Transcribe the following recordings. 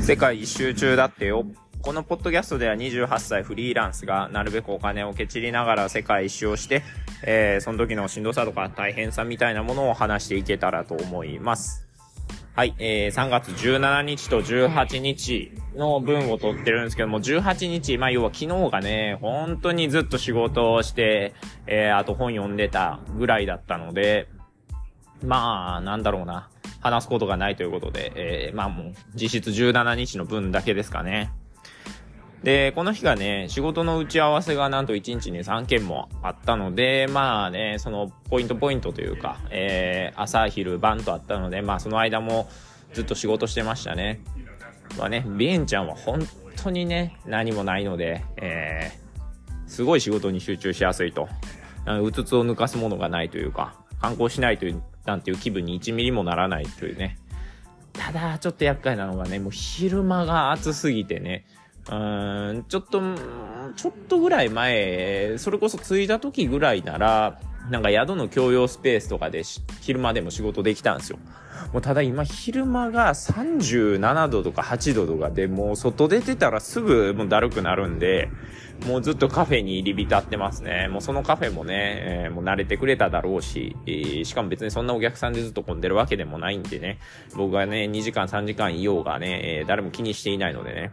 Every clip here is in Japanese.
世界一周中だってよ。このポッドキャストでは28歳フリーランスがなるべくお金をけちりながら世界一周をして、えー、その時のしんどさとか大変さみたいなものを話していけたらと思います。はい、えー、3月17日と18日の分を取ってるんですけども、18日、まあ要は昨日がね、本当にずっと仕事をして、えー、あと本読んでたぐらいだったので、まあ、なんだろうな。話すことがないということで、えー、まあもう、実質17日の分だけですかね。で、この日がね、仕事の打ち合わせがなんと1日に3件もあったので、まあね、そのポイントポイントというか、えー、朝昼晩とあったので、まあその間もずっと仕事してましたね。まあね、ビエンちゃんは本当にね、何もないので、えー、すごい仕事に集中しやすいと。うつつを抜かすものがないというか、観光しないという、なんていう気分に1ミリもならないというね。ただ、ちょっと厄介なのがね、もう昼間が暑すぎてね、うん、ちょっと、ちょっとぐらい前、それこそ着いた時ぐらいなら、なんか宿の共用スペースとかで昼間でも仕事できたんですよ。もうただ今昼間が37度とか8度とかでもう外出てたらすぐもうだるくなるんで、もうずっとカフェに入り浸ってますね。もうそのカフェもね、えー、もう慣れてくれただろうし、えー、しかも別にそんなお客さんでずっと混んでるわけでもないんでね、僕がね、2時間3時間いようがね、えー、誰も気にしていないのでね。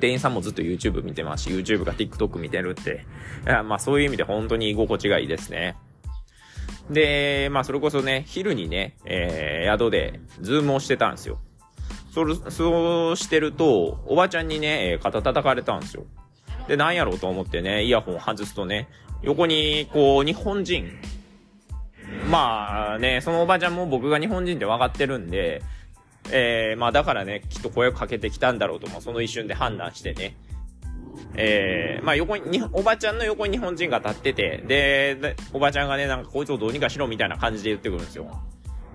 店員さんもずっと YouTube 見てますし、YouTube が TikTok 見てるって。いやまあそういう意味で本当に居心地がいいですね。で、まあそれこそね、昼にね、えー、宿でズームをしてたんですよ。そ、そうしてると、おばちゃんにね、肩叩かれたんですよ。で、なんやろうと思ってね、イヤホン外すとね、横に、こう、日本人。まあね、そのおばちゃんも僕が日本人って分かってるんで、えー、まあだからね、きっと声をかけてきたんだろうと、もその一瞬で判断してね。えー、まあ横に、おばちゃんの横に日本人が立ってて、で、おばちゃんがね、なんかこいつをどうにかしろみたいな感じで言ってくるんですよ。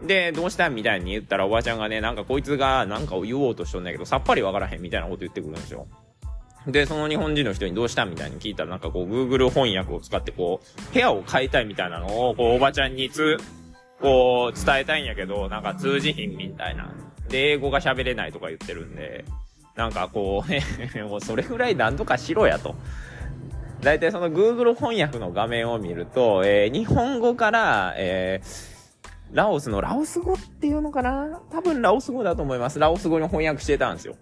で、どうしたんみたいに言ったらおばちゃんがね、なんかこいつがなんかを言おうとしとんだけど、さっぱりわからへんみたいなこと言ってくるんですよ。で、その日本人の人にどうしたみたいに聞いたら、なんかこう、Google 翻訳を使ってこう、部屋を変えたいみたいなのを、こう、おばちゃんにつ、こう、伝えたいんやけど、なんか通じひんみたいな。で、英語が喋れないとか言ってるんで、なんかこう、ね、もうそれぐらい何とかしろやと。だいたいその Google 翻訳の画面を見ると、えー、日本語から、えー、ラオスのラオス語っていうのかな？多分ラオス語だと思います。ラオス語に翻訳してたんですよ。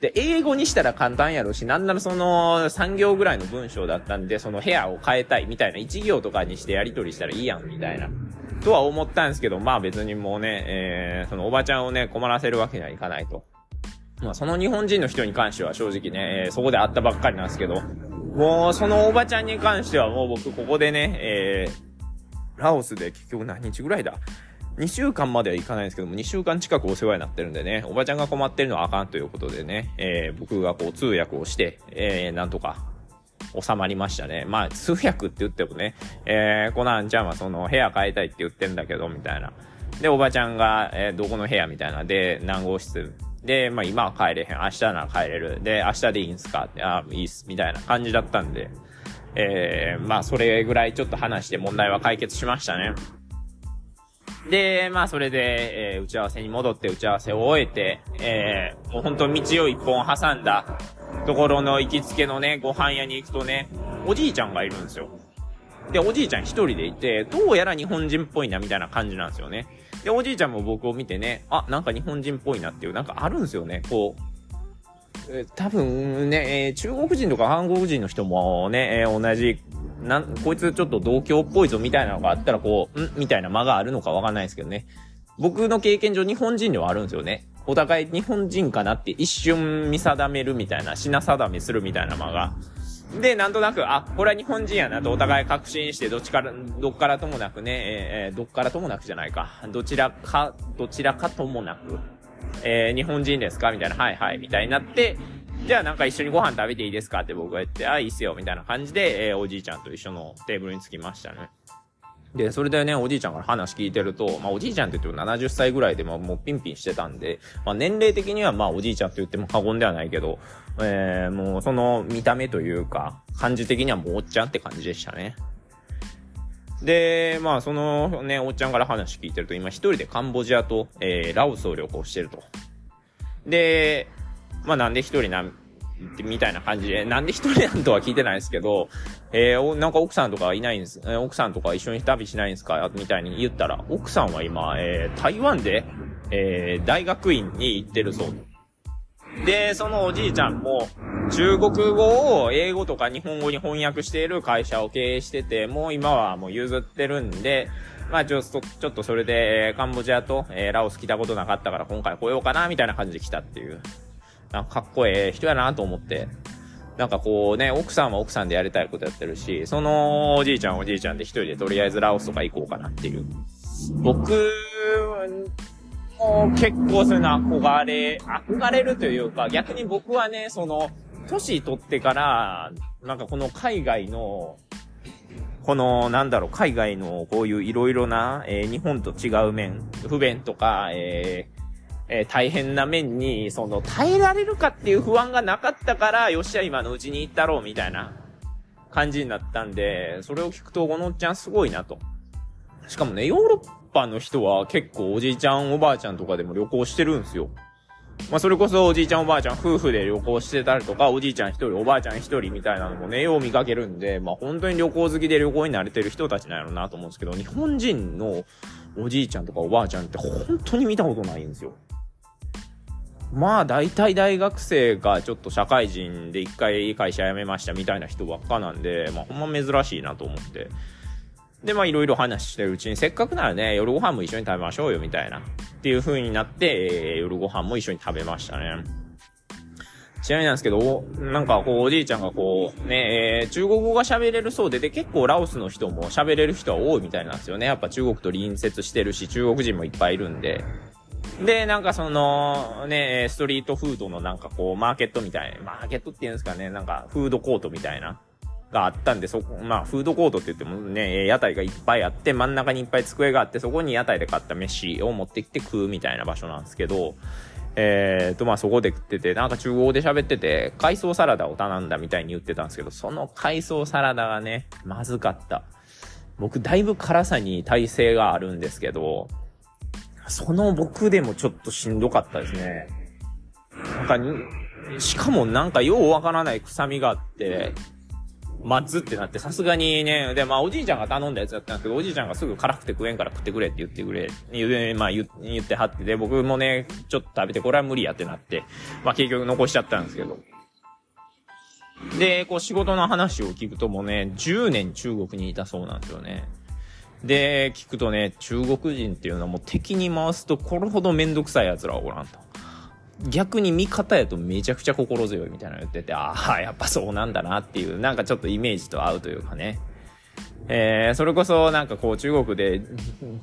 で、英語にしたら簡単やろし、なんならその3行ぐらいの文章だったんで、その部屋を変えたいみたいな1行とかにしてやり取りしたらいいやんみたいな。とは思ったんですけど、まあ別にもうね、えー、そのおばちゃんをね、困らせるわけにはいかないと。まあその日本人の人に関しては正直ね、えー、そこで会ったばっかりなんですけど、もうそのおばちゃんに関してはもう僕ここでね、えー、ラオスで結局何日ぐらいだ？2週間まではいかないんですけども、2週間近くお世話になってるんでね、おばちゃんが困ってるのはあかんということでね、えー、僕がこう通訳をして、えー、なんとか収まりましたね。まあ、通訳って言ってもね、えー、コナンちゃんはその部屋変えたいって言ってんだけど、みたいな。で、おばちゃんが、えー、どこの部屋みたいなで、何号室で、まあ今は帰れへん。明日なら帰れる。で、明日でいいんすか？って、あ、いいっす。みたいな感じだったんで、えー、まあそれぐらいちょっと話して問題は解決しましたね。で、まあそれで、えー、打ち合わせに戻って打ち合わせを終えて、えー、もう本当道を一本挟んだところの行きつけのね、ご飯屋に行くとね、おじいちゃんがいるんですよ。で、おじいちゃん一人でいて、どうやら日本人っぽいなみたいな感じなんですよね。で、おじいちゃんも僕を見てね、あ、なんか日本人っぽいなっていう、なんかあるんですよね。こう、え多分ね、え、中国人とか韓国人の人もね、え、同じなん、こいつちょっと同郷っぽいぞみたいなのがあったらこう、ん？みたいな間があるのかわかんないですけどね。僕の経験上日本人ではあるんですよね。お互い日本人かなって一瞬見定めるみたいな、品定めするみたいな間が。で、なんとなく、あ、これは日本人やなとお互い確信して、どっちから、どっからともなくね、えー、どっからともなくじゃないか。どちらか、どちらかともなく、えー、日本人ですか？みたいな、はいはい、みたいになって、じゃあなんか一緒にご飯食べていいですかって僕が言って、あ、いいっすよ、みたいな感じで、えー、おじいちゃんと一緒のテーブルに着きましたね。で、それでね、おじいちゃんから話聞いてると、まあおじいちゃんって言っても70歳ぐらいでももうピンピンしてたんで、まあ年齢的にはまあおじいちゃんって言っても過言ではないけど、えー、もうその見た目というか、感じ的にはもうおっちゃんって感じでしたね。で、まあそのね、おっちゃんから話聞いてると、今一人でカンボジアと、えー、ラオスを旅行してると。で、まあなんで一人なんて、みたいな感じで、なんで一人なんとは聞いてないですけど、えー、なんか奥さんとかいないんです、えー、奥さんとか一緒に旅しないんですか？みたいに言ったら、奥さんは今、えー、台湾で、えー、大学院に行ってるそうで、そのおじいちゃんも、中国語を英語とか日本語に翻訳している会社を経営してて、もう今はもう譲ってるんで、まあちょっと、ちょっとそれで、カンボジアと、えー、ラオス来たことなかったから今回来ようかな、みたいな感じで来たっていう。なんかかっこええ人やなと思って。なんかこうね、奥さんは奥さんでやりたいことやってるし、そのおじいちゃんおじいちゃんで一人でとりあえずラオスとか行こうかなっていう。僕も結構そういうの憧れ、憧れるというか、逆に僕はね、その、年取ってから、なんかこの海外の、この、なんだろう、海外のこういういろいろな、えー、日本と違う面、不便とか、えーえー、大変な面に、その、耐えられるかっていう不安がなかったから、よっしゃ、今のうちに行ったろう、みたいな感じになったんで、それを聞くと、このおっちゃんすごいなと。しかもね、ヨーロッパの人は結構おじいちゃんおばあちゃんとかでも旅行してるんすよ。まあ、それこそおじいちゃんおばあちゃん夫婦で旅行してたりとか、おじいちゃん一人、おばあちゃん一人みたいなのもね、よう見かけるんで、まあ、本当に旅行好きで旅行に慣れてる人たちなんやろうなと思うんですけど、日本人のおじいちゃんとかおばあちゃんって本当に見たことないんですよ。まあ、大体大学生がちょっと社会人で一回会社辞めましたみたいな人ばっかなんで、まあ、ほんま珍しいなと思って。で、まあいろいろ話してるうちに、せっかくならね、夜ご飯も一緒に食べましょうよ、みたいな。っていう風になって、えー、夜ご飯も一緒に食べましたね。ちなみになんですけど、なんかこう、おじいちゃんがこう、ね、えー、中国語が喋れるそうで、で、結構ラオスの人も喋れる人は多いみたいなんですよね。やっぱ中国と隣接してるし、中国人もいっぱいいるんで。で、なんかその、ね、ストリートフードのなんかこう、マーケットみたいな、マーケットって言うんですかね、なんか、フードコートみたいな。があったんで、そこ、まあ、フードコートって言ってもね、屋台がいっぱいあって、真ん中にいっぱい机があって、そこに屋台で買った飯を持ってきて食うみたいな場所なんですけど、えーと、まあ、そこで食ってて、なんか中国語で喋ってて、海藻サラダを頼んだみたいに言ってたんですけど、その海藻サラダがね、まずかった。僕、だいぶ辛さに耐性があるんですけど、その僕でもちょっとしんどかったですね。なんかに、しかもなんかようわからない臭みがあって、待つってなって、さすがにね、で、まあおじいちゃんが頼んだやつだったんですけど、おじいちゃんがすぐ辛くて食えんから食ってくれって言ってくれ、言う、まあ言言ってはってで、僕もね、ちょっと食べてこれは無理やってなって、まあ結局残しちゃったんですけど。で、こう仕事の話を聞くともね、10年中国にいたそうなんですよね。で、聞くとね、中国人っていうのはもう敵に回すとこれほどめんどくさい奴らはおらんと。逆に味方やとめちゃくちゃ心強いみたいなの言ってて、ああ、やっぱそうなんだなっていう、なんかちょっとイメージと合うというかね。えー、それこそなんかこう中国で、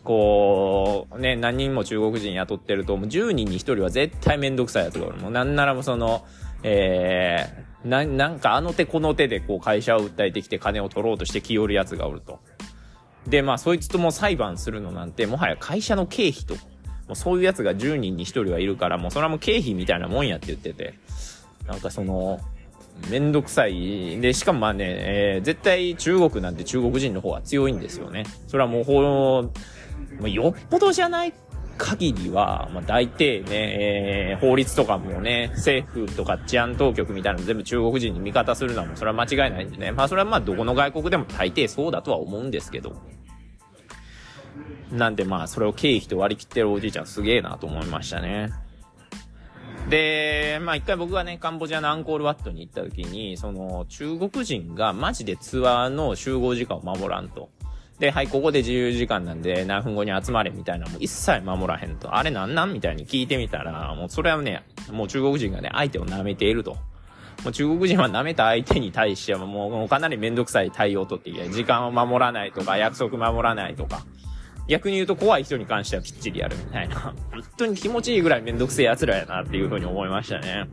こう、ね、何人も中国人雇ってると、もう10人に1人は絶対めんどくさいやつがおる。もうなんならもその、えー、な、なんかあの手この手でこう会社を訴えてきて金を取ろうとして気寄るやつがおると。で、まあそいつとも裁判するのなんて、もはや会社の経費ともうそういうやつが10人に1人はいるから、もうそれはもう経費みたいなもんやって言ってて、なんかその、めんどくさい。で、しかもまあね、えー、絶対中国なんて中国人の方が強いんですよね。それはもう、ほう、よっぽどじゃない限りは、まあ大抵ね、えー、法律とかもね、政府とか治安当局みたいなの全部中国人に味方するのはもうそれは間違いないんでね。まあそれはまあどこの外国でも大抵そうだとは思うんですけど。なんでまあ、それを経費と割り切ってるおじいちゃんすげえなと思いましたね。で、まあ一回僕がね、カンボジアのアンコールワットに行った時に、その中国人がマジでツアーの集合時間を守らんと。で、はい、ここで自由時間なんで何分後に集まれみたいなもう一切守らへんと。あれなんなんみたいに聞いてみたら、もうそれはね、もう中国人がね、相手を舐めていると。もう中国人は舐めた相手に対してはもうかなりめんどくさい対応をとっていて、時間を守らないとか、約束守らないとか。逆に言うと怖い人に関してはきっちりやるみたいな。本当に気持ちいいぐらいめんどくせえ奴らやなっていう風に思いましたね。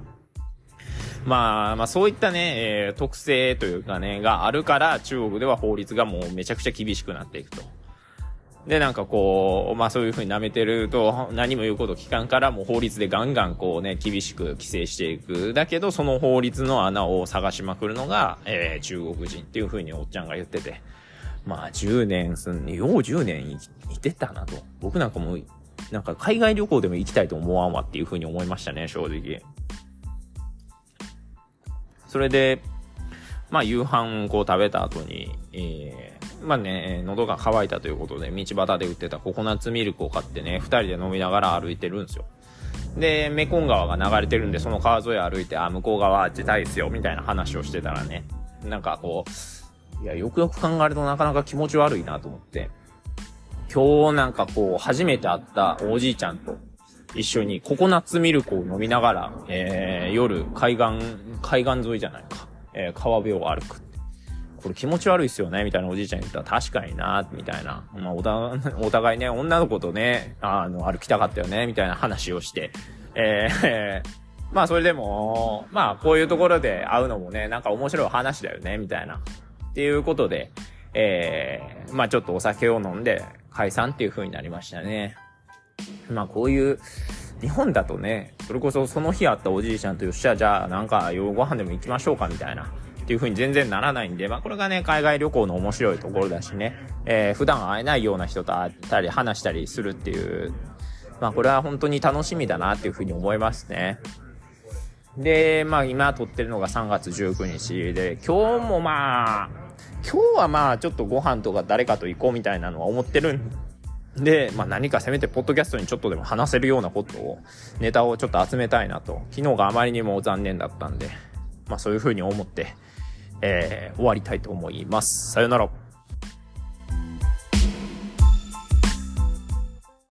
まあ、まあそういったね、えー、特性というかね、があるから中国では法律がもうめちゃくちゃ厳しくなっていくと。で、なんかこう、まあそういう風に舐めてると何も言うこと聞かんからもう法律でガンガンこうね、厳しく規制していく。だけどその法律の穴を探しまくるのが、えー、中国人っていう風におっちゃんが言ってて。まあ10年すん、よう10年いてたなと。僕なんかもう、なんか海外旅行でも行きたいと思わんわっていうふうに思いましたね、正直。それで、まあ夕飯をこう食べた後に、えー、まあね、喉が渇いたということで、道端で売ってたココナッツミルクを買ってね、二人で飲みながら歩いてるんですよ。で、メコン川が流れてるんで、その川沿い歩いて、あ、向こう側自体ですよ、みたいな話をしてたらね、なんかこう、いや、よくよく考えるとなかなか気持ち悪いなと思って、今日なんかこう、初めて会ったおじいちゃんと一緒にココナッツミルクを飲みながら、えー、夜、海岸、海岸沿いじゃないか、えー、川辺を歩く。これ気持ち悪いっすよねみたいなおじいちゃん言ったら確かになみたいな。まあ、お お互いね、女の子とね、あの、歩きたかったよねみたいな話をして、えー、まあそれでも、まあこういうところで会うのもね、なんか面白い話だよねみたいな。っていうことで、えー、まあちょっとお酒を飲んで解散っていう風になりましたね。まあこういう、日本だとね、それこそその日会ったおじいちゃんとよっしゃ、じゃあなんか夜ご飯でも行きましょうかみたいな。っていう風に全然ならないんで、まあこれがね、海外旅行の面白いところだしね、えー、普段会えないような人と会ったり話したりするっていう、まあこれは本当に楽しみだなっていう風に思いますね。で、まあ今撮ってるのが3月19日で、今日もまあ、今日はまあちょっとご飯とか誰かと行こうみたいなのは思ってるんで、まあ何かせめてポッドキャストにちょっとでも話せるようなことを、ネタをちょっと集めたいなと。昨日があまりにも残念だったんで、まあそういうふうに思って、えー、終わりたいと思います。さよなら。